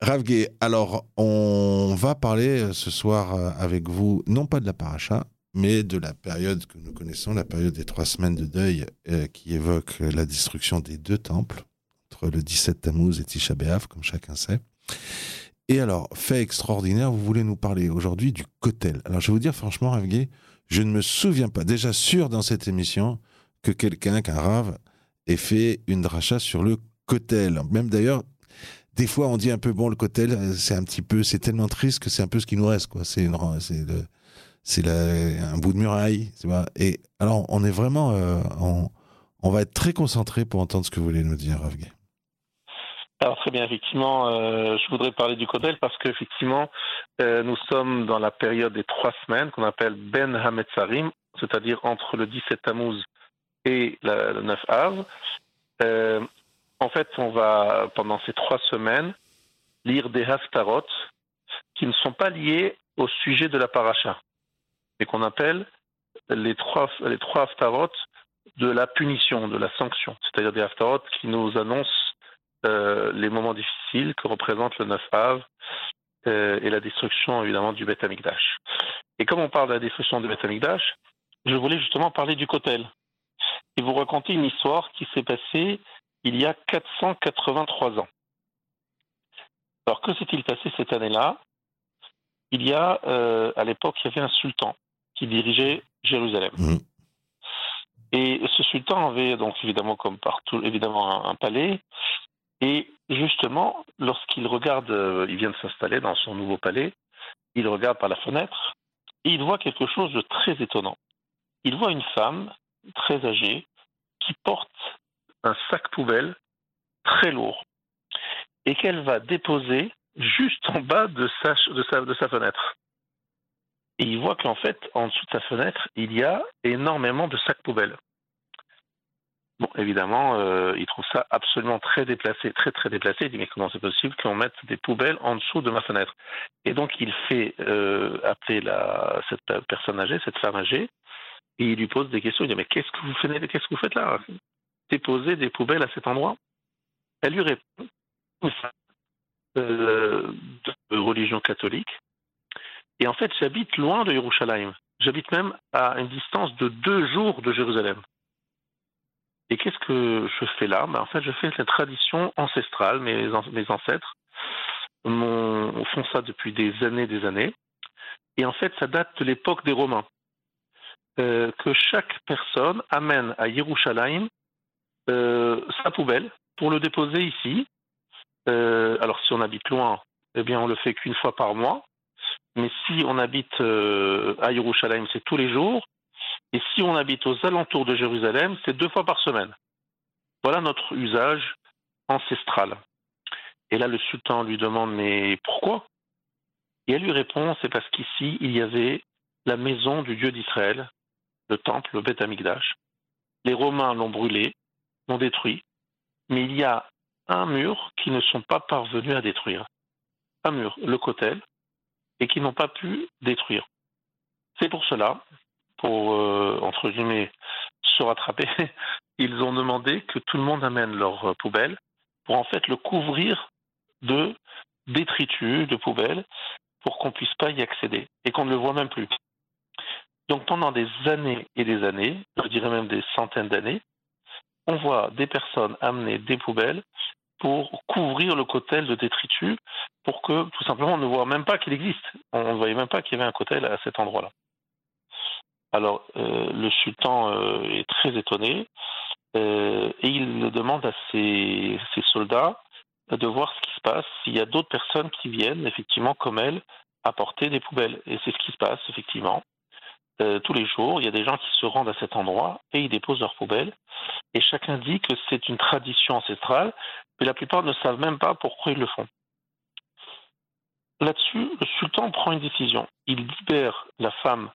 Ravgui, alors on va parler ce soir euh, avec vous, non pas de la paracha, mais de la période que nous connaissons, la période des trois semaines de deuil euh, qui évoque la destruction des deux temples, entre le 17 Tammuz et Tisha comme chacun sait. Et alors, fait extraordinaire, vous voulez nous parler aujourd'hui du Kotel. Alors je vais vous dire franchement, Rav je ne me souviens pas, déjà sûr dans cette émission, que quelqu'un, qu'un Rav, ait fait une dracha sur le Kotel. Même d'ailleurs, des fois on dit un peu bon le Kotel, euh, c'est un petit peu, c'est tellement triste que c'est un peu ce qui nous reste, quoi. C'est une, c'est c'est un bout de muraille. Et alors on est vraiment, euh, on, va être très concentré pour entendre ce que vous voulez nous dire, Rav alors très bien, effectivement, euh, je voudrais parler du Kotel parce qu'effectivement, euh, nous sommes dans la période des trois semaines qu'on appelle Ben Hametzarim, c'est-à-dire entre le 17 Tammuz et le 9 Av. Euh, en fait, on va, pendant ces trois semaines, lire des haftarot qui ne sont pas liés au sujet de la paracha, et qu'on appelle les trois, les trois de la punition, de la sanction, c'est-à-dire des haftarot qui nous annoncent euh, les moments difficiles que représente le 9 Av euh, et la destruction évidemment du Beth Amikdash. Et comme on parle de la destruction du Beth Amikdash, je voulais justement parler du Kotel et vous raconter une histoire qui s'est passée il y a 483 ans. Alors que s'est-il passé cette année-là? Il y a, euh, à l'époque, il y avait un sultan qui dirigeait Jérusalem. Mmh. Et ce sultan avait donc évidemment, comme partout, évidemment un palais, et justement, lorsqu'il regarde, euh, il vient de s'installer dans son nouveau palais, il regarde par la fenêtre et il voit quelque chose de très étonnant. Il voit une femme très âgée qui porte un sac poubelle très lourd et qu'elle va déposer juste en bas de sa, de sa, de sa fenêtre. Et il voit qu'en fait, en dessous de sa fenêtre, il y a énormément de sacs poubelles. Bon, évidemment, euh, il trouve ça absolument très déplacé, très très déplacé. Il dit mais comment c'est possible qu'on mette des poubelles en dessous de ma fenêtre? Et donc il fait euh, appeler la, cette personne âgée, cette femme âgée, et il lui pose des questions. Il dit mais qu'est-ce que vous faites, qu'est-ce que vous faites là? Déposer des poubelles à cet endroit? Elle lui répond euh, de religion catholique. Et en fait, j'habite loin de Yerushalayim. J'habite même à une distance de deux jours de Jérusalem. Et qu'est-ce que je fais là? Ben, En fait, je fais la tradition ancestrale. Mes, ancêtres font ça depuis des années des années. Et en fait, ça date de l'époque des Romains. Euh, que chaque personne amène à Yerushalayim euh, sa poubelle pour le déposer ici. Euh, alors, si on habite loin, eh bien, on le fait qu'une fois par mois. Mais si on habite à Yerushalayim, c'est tous les jours. Et si on habite aux alentours de Jérusalem, c'est deux fois par semaine. Voilà notre usage ancestral. Et là, le sultan lui demande Mais pourquoi? Et elle lui répond C'est parce qu'ici, il y avait la maison du Dieu d'Israël, le temple, le Beth Amikdash. Les Romains l'ont brûlé, l'ont détruit, mais il y a un mur qu'ils ne sont pas parvenus à détruire. Un mur, le Kotel, et qu'ils n'ont pas pu détruire. C'est pour cela pour, euh, entre guillemets, se rattraper, ils ont demandé que tout le monde amène leur euh, poubelle pour en fait le couvrir de détritus, de poubelles, pour qu'on ne puisse pas y accéder et qu'on ne le voit même plus. Donc pendant des années et des années, je dirais même des centaines d'années, on voit des personnes amener des poubelles pour couvrir le cotel de détritus, pour que tout simplement on ne voit même pas qu'il existe. On ne voyait même pas qu'il y avait un cotel à cet endroit-là. Alors, euh, le sultan euh, est très étonné euh, et il demande à ses, soldats de voir ce qui se passe, s'il y a d'autres personnes qui viennent, effectivement, comme elle, apporter des poubelles. Et c'est ce qui se passe, effectivement. tous les jours, il y a des gens qui se rendent à cet endroit et ils déposent leurs poubelles. Et chacun dit que c'est une tradition ancestrale, mais la plupart ne savent même pas pourquoi ils le font. Là-dessus, le sultan prend une décision. Il libère la femme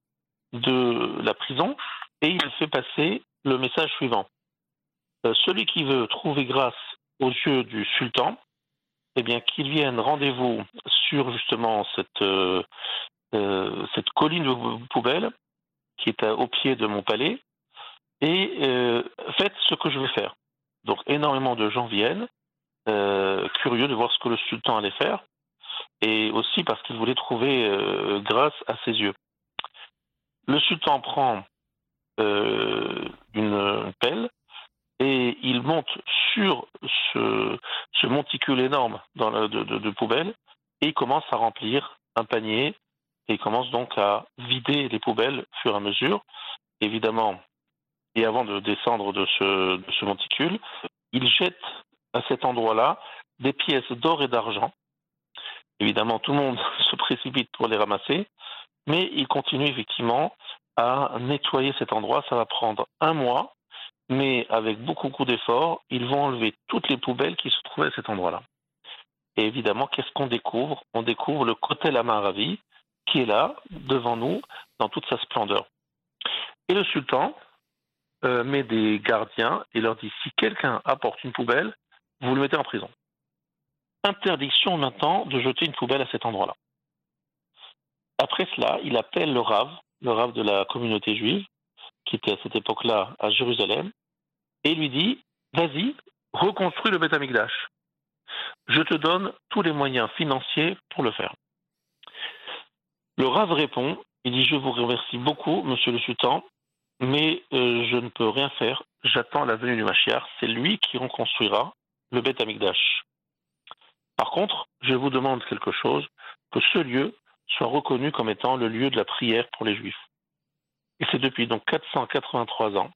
de la prison et il fait passer le message suivant. Euh, celui qui veut trouver grâce aux yeux du sultan, eh bien, qu'il vienne rendez-vous sur justement cette, euh, euh, cette colline de poubelle qui est au pied de mon palais et faites ce que je vais faire. Donc énormément de gens viennent, euh, curieux de voir ce que le sultan allait faire, et aussi parce qu'il voulait trouver euh, grâce à ses yeux. Le sultan prend euh, une pelle et il monte sur ce, ce monticule énorme dans de, de poubelles et il commence à remplir un panier et il commence donc à vider les poubelles au fur et à mesure. Évidemment, et avant de descendre de ce, de monticule, il jette à cet endroit-là des pièces d'or et d'argent. Évidemment, tout le monde se précipite pour les ramasser, mais il continue effectivement à nettoyer cet endroit. Ça va prendre un mois, mais avec beaucoup, beaucoup d'efforts, ils vont enlever toutes les poubelles qui se trouvaient à cet endroit-là. Et évidemment, qu'est-ce qu'on découvre? On découvre le Kotel Amaravi, qui est là, devant nous, dans toute sa splendeur. Et le sultan euh, met des gardiens et leur dit si quelqu'un apporte une poubelle, vous le mettez en prison. Interdiction maintenant de jeter une poubelle à cet endroit-là. Après cela, il appelle le Rav, le Rav de la communauté juive, qui était à cette époque-là à Jérusalem, et lui dit Vas-y, reconstruis le Beth Amikdash. Je te donne tous les moyens financiers pour le faire. Le Rav répond Il dit Je vous remercie beaucoup, monsieur le sultan, mais euh, je ne peux rien faire. J'attends la venue du Mashiach. C'est lui qui reconstruira le Beth Amikdash. Par contre, je vous demande quelque chose que ce lieu soit reconnu comme étant le lieu de la prière pour les Juifs. Et c'est depuis donc 483 ans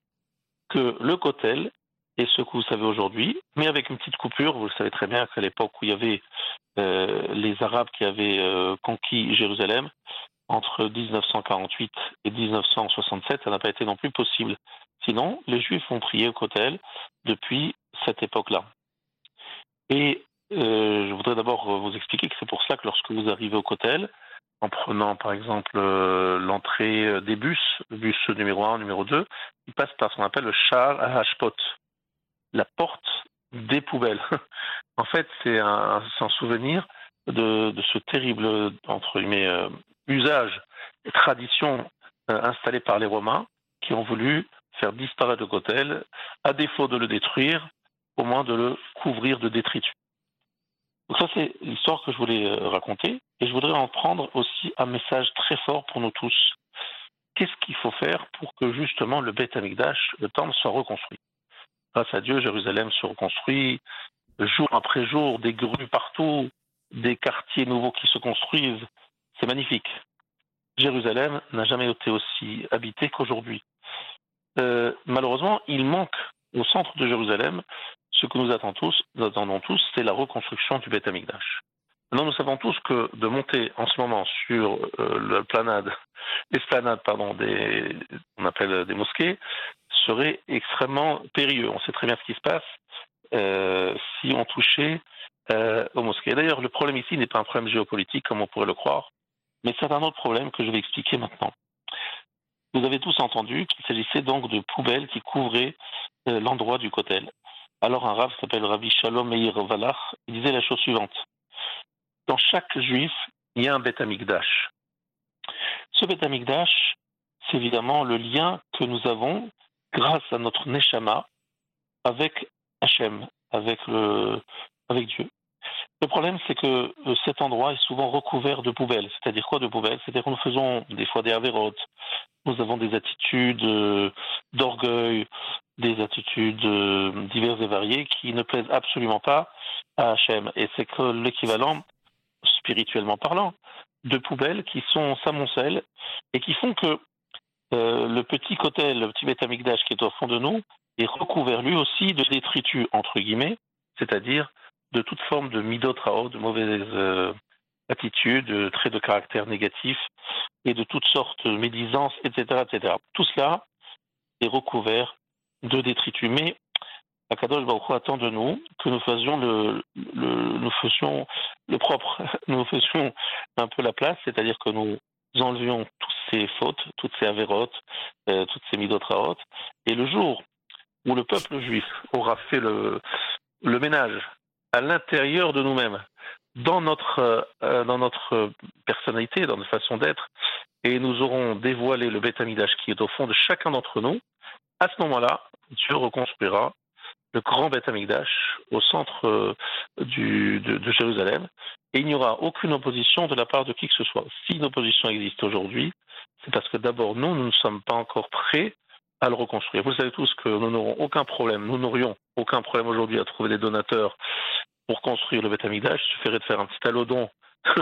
que le Kotel est ce que vous savez aujourd'hui, mais avec une petite coupure. Vous le savez très bien qu'à l'époque où il y avait euh, les Arabes qui avaient euh, conquis Jérusalem, entre 1948 et 1967, ça n'a pas été non plus possible. Sinon, les Juifs ont prié au Kotel depuis cette époque-là. Et euh, je voudrais d'abord vous expliquer que c'est pour cela que lorsque vous arrivez au Kotel, en prenant par exemple euh, l'entrée des bus, bus numéro 1, numéro 2, il passe par ce qu'on appelle le char à Hashpot, la porte des poubelles. en fait, c'est un, souvenir de, ce terrible, entre guillemets, euh, usage et tradition euh, installée par les Romains qui ont voulu faire disparaître le Kotel, à défaut de le détruire, au moins de le couvrir de détritus. Donc ça, c'est l'histoire que je voulais euh, raconter. Et je voudrais en prendre aussi un message très fort pour nous tous. Qu'est-ce qu'il faut faire pour que justement le Beth Amikdash, le temple, soit reconstruit? Grâce à Dieu, Jérusalem se reconstruit jour après jour, des grues partout, des quartiers nouveaux qui se construisent. C'est magnifique. Jérusalem n'a jamais été aussi habité qu'aujourd'hui. Euh, malheureusement, il manque au centre de Jérusalem ce que nous attendons tous, nous attendons tous c'est la reconstruction du Beth Amikdash. Maintenant, nous savons tous que de monter en ce moment sur euh, la planade, l'esplanade, des, on appelle des mosquées, serait extrêmement périlleux. On sait très bien ce qui se passe euh, si on touchait euh, aux mosquées. D'ailleurs, le problème ici n'est pas un problème géopolitique comme on pourrait le croire, mais c'est un autre problème que je vais expliquer maintenant. Vous avez tous entendu qu'il s'agissait donc de poubelles qui couvraient euh, l'endroit du Kotel. Alors un rave s'appelle Rabbi Shalom Meir Valach, il disait la chose suivante. Dans chaque juif, il y a un Beth Amikdash. Ce Beth Amikdash, c'est évidemment le lien que nous avons grâce à notre Neshama avec Hachem, avec, le, avec Dieu. Le problème, c'est que euh, cet endroit est souvent recouvert de poubelles. C'est-à-dire quoi de poubelles? C'est-à-dire que nous faisons des fois des avérotes, nous avons des attitudes euh, d'orgueil, des attitudes euh, diverses et variées qui ne plaisent absolument pas à Hachem. Et c'est l'équivalent, spirituellement parlant, de poubelles qui sont s'amoncellent et qui font que le petit côté, le petit Betamikdash qui est au fond de nous, est recouvert lui aussi de détritus, entre guillemets, c'est-à-dire de toute forme de midotrao, de mauvaises euh, attitudes, de traits de caractère négatifs et de toutes sortes de médisances, etc., etc. Tout cela est recouvert de détritus. Mais Akadosh Baruch attend de nous que nous faisions le, nous le propre, nous faisions un peu la place, c'est-à-dire que nous enlevions toutes ces fautes, toutes ces avérotes, euh, toutes ces midotraotes, et le jour où le peuple juif aura fait le ménage à l'intérieur de nous-mêmes, dans notre, euh, dans notre personnalité, dans notre façon d'être, et nous aurons dévoilé le bétamidash qui est au fond de chacun d'entre nous, à ce moment-là, Dieu reconstruira le grand Beth au centre euh, du, de, de, Jérusalem, et il n'y aura aucune opposition de la part de qui que ce soit. Si une opposition existe aujourd'hui, c'est parce que d'abord, nous, nous ne sommes pas encore prêts à le reconstruire. Vous savez tous que nous n'aurons aucun problème, nous n'aurions aucun problème aujourd'hui à trouver des donateurs pour construire le Beth Amikdash. Il suffirait de faire un petit allodon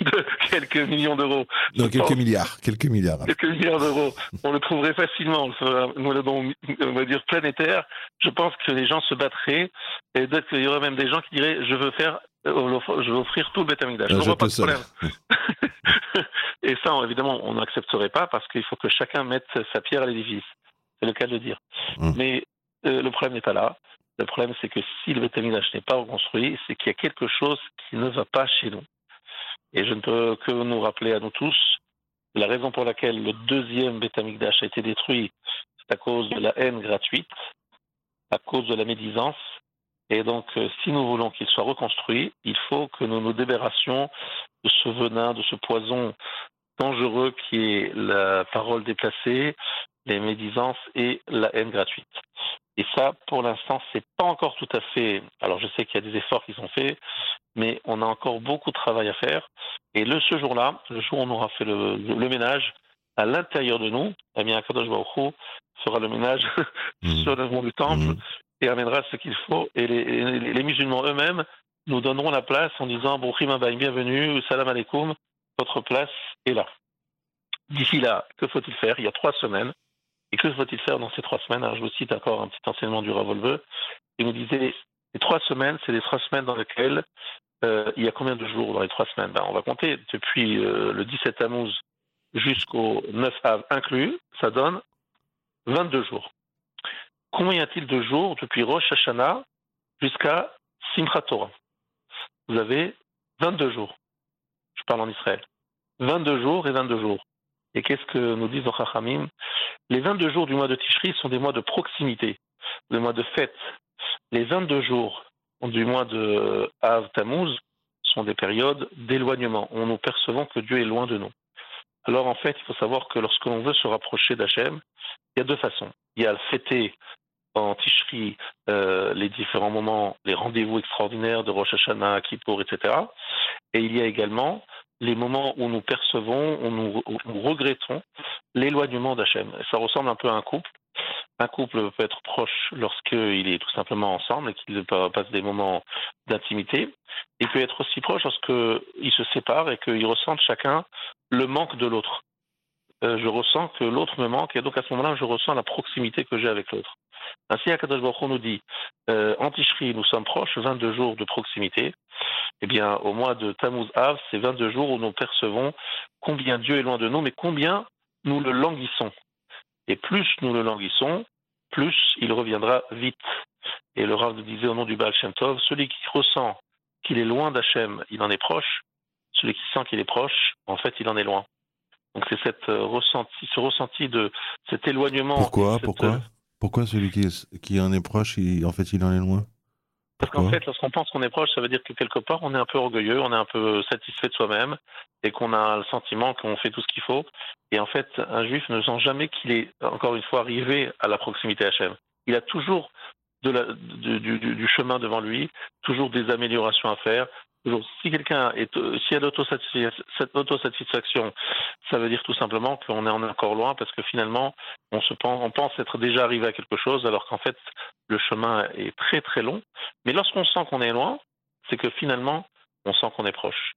de quelques millions d'euros. Non, quelques milliards, quelques milliards. Quelques milliards d'euros. On le trouverait facilement, on va dire planétaire. Je pense que les gens se battraient et peut-être qu'il y aurait même des gens qui diraient je veux faire, je veux offrir tout le Beth Amikdash. Ah, je je vois pas de problème. et ça, évidemment, on n'accepterait pas parce qu'il faut que chacun mette sa pierre à l'édifice. C'est le cas de le dire. Hum. Mais euh, le problème n'est pas là. Le problème, c'est que si le Beth Amikdash n'est pas reconstruit, c'est qu'il y a quelque chose qui ne va pas chez nous. Et je ne peux que nous rappeler à nous tous la raison pour laquelle le deuxième Beth Amikdash a été détruit, c'est à cause de la haine gratuite, à cause de la médisance. Et donc, euh, si nous voulons qu'il soit reconstruit, il faut que nous nous débarrassions de ce venin, de ce poison dangereux qui est la parole déplacée, les médisances et la haine gratuite. Et ça, pour l'instant, c'est pas encore tout à fait. Alors, je sais qu'il y a des efforts qui sont faits, mais on a encore beaucoup de travail à faire. Et le ce jour-là, le jour où on aura fait le, le ménage à l'intérieur de nous, eh bien, Kadosh Baruch Hu fera le ménage Mhm. sur le mont du temple Mhm. Et amènera ce qu'il faut. Et les, musulmans eux-mêmes nous donneront la place en disant Brouchim Abaïm, bienvenue, salam alaikum, votre place est là. D'ici là, que faut-il faire? Il y a trois semaines. Et que faut-il faire dans ces trois semaines? Alors, Je vous cite encore un petit enseignement du Ravolveux. Il nous disait les trois semaines, c'est les trois semaines dans lesquelles euh, il y a combien de jours dans les trois semaines? Ben, On va compter depuis euh, le 17 Tammuz jusqu'au 9 Av inclus, ça donne 22 jours. Combien y a-t-il de jours depuis Rosh Hashanah jusqu'à Simchat Torah? Vous avez 22 jours. Je parle en Israël. 22 jours et 22 jours. Et qu'est-ce que nous disent nos Chachamim? Les 22 jours du mois de Tishri sont des mois de proximité, des mois de fête. Les 22 jours du mois de Av Tammuz sont des périodes d'éloignement, où nous percevons que Dieu est loin de nous. Alors en fait, il faut savoir que lorsque l'on veut se rapprocher d'Hachem, il y a deux façons. Il y a le fêter en Tishri euh, les différents moments, les rendez-vous extraordinaires de Rosh Hashanah, Kippour, etc. Et il y a également les moments où nous percevons, où nous, où nous regrettons l'éloignement d'Hachem. Ça ressemble un peu à un couple. Un couple peut être proche lorsqu'il est tout simplement ensemble et qu'il passe des moments d'intimité. Il peut être aussi proche lorsqu'ils se séparent et qu'ils ressentent chacun le manque de l'autre. Euh, je ressens que l'autre me manque et donc à ce moment-là, je ressens la proximité que j'ai avec l'autre. Ainsi, Akadosh Baruch nous dit, euh, en nous sommes proches, 22 jours de proximité. Eh bien, au mois de Tammuz Av, c'est 22 jours où nous percevons combien Dieu est loin de nous, mais combien nous le languissons. Et plus nous le languissons, plus il reviendra vite. Et le Rav disait au nom du Baal Shem Tov, celui qui ressent qu'il est loin d'Hachem, il en est proche. Celui qui sent qu'il est proche, en fait, il en est loin. Donc c'est cette euh, ressenti, ce ressenti de cet éloignement. Pourquoi cette, Pourquoi? euh, Pourquoi celui qui, est- qui en est proche, il- en fait, il en est loin? Parce qu'en fait, lorsqu'on pense qu'on est proche, ça veut dire que quelque part, on est un peu orgueilleux, on est un peu satisfait de soi-même, et qu'on a le sentiment qu'on fait tout ce qu'il faut. Et en fait, un juif ne sent jamais qu'il est, encore une fois, arrivé à la proximité Hachem. Il a toujours de la- du, du- du- du chemin devant lui, toujours des améliorations à faire. Si quelqu'un est, euh, s'il y a l'autosatisfa- cette autosatisfaction, ça veut dire tout simplement qu'on est en est encore loin parce que finalement, on se pense, on pense être déjà arrivé à quelque chose alors qu'en fait, le chemin est très très long. Mais lorsqu'on sent qu'on est loin, c'est que finalement, on sent qu'on est proche.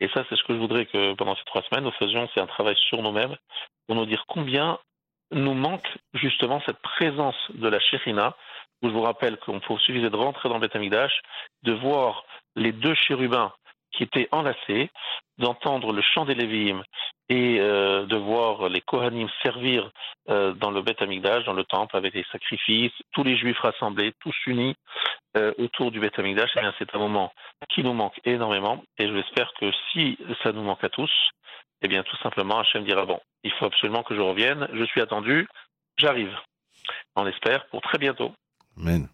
Et ça, c'est ce que je voudrais que pendant ces trois semaines, nous faisions, c'est un travail sur nous-mêmes pour nous dire combien nous manque justement cette présence de la Shérina, où je vous rappelle faut suffisait de rentrer dans le Beth Amikdash, de voir les deux chérubins qui étaient enlacés, d'entendre le chant des Lévi'im et euh, de voir les Kohanim servir euh, dans le Beth Amikdash, dans le temple, avec les sacrifices, tous les Juifs rassemblés, tous unis euh, autour du Beth Amikdash, eh bien c'est un moment qui nous manque énormément et j'espère que si ça nous manque à tous, eh bien tout simplement Hachem dira bon, il faut absolument que je revienne, je suis attendu, j'arrive. On espère pour très bientôt. Amen.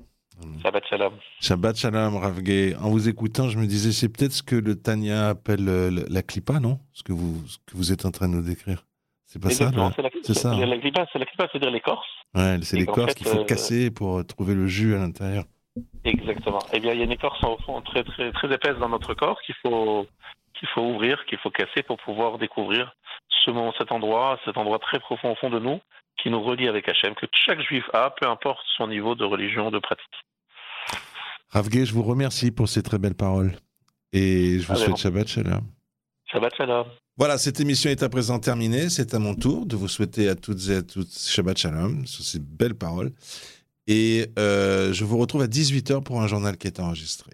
Shabbat shalom. Shabbat Shalom, Ravgé. En vous écoutant, je me disais, c'est peut-être ce que le Tanya appelle euh, la clipa, non? Ce que, vous, ce que vous êtes en train de nous décrire. C'est pas ça Exactement, le- c'est ça, La, hein? la gripa, c'est la gripa, c'est-à-dire l'écorce. Ouais, c'est l'écorce qu'il faut euh, casser pour trouver le jus à l'intérieur. Exactement. Eh bien, il y a une écorce au fond très, très, très épaisse dans notre corps qu'il faut, qu'il faut ouvrir, qu'il faut casser pour pouvoir découvrir ce moment, cet endroit, cet endroit très profond au fond de nous qui nous relie avec Hachem, que chaque juif a, peu importe son niveau de religion, de pratique. Ravgé, je vous remercie pour ces très belles paroles. Et je vous Allez, souhaite. Shabbat Shalom. Shabbat Shalom. Voilà, cette émission est à présent terminée. C'est à mon tour de vous souhaiter à toutes et à tous Shabbat Shalom sur ces belles paroles. Et euh, je vous retrouve à 18h pour un journal qui est enregistré.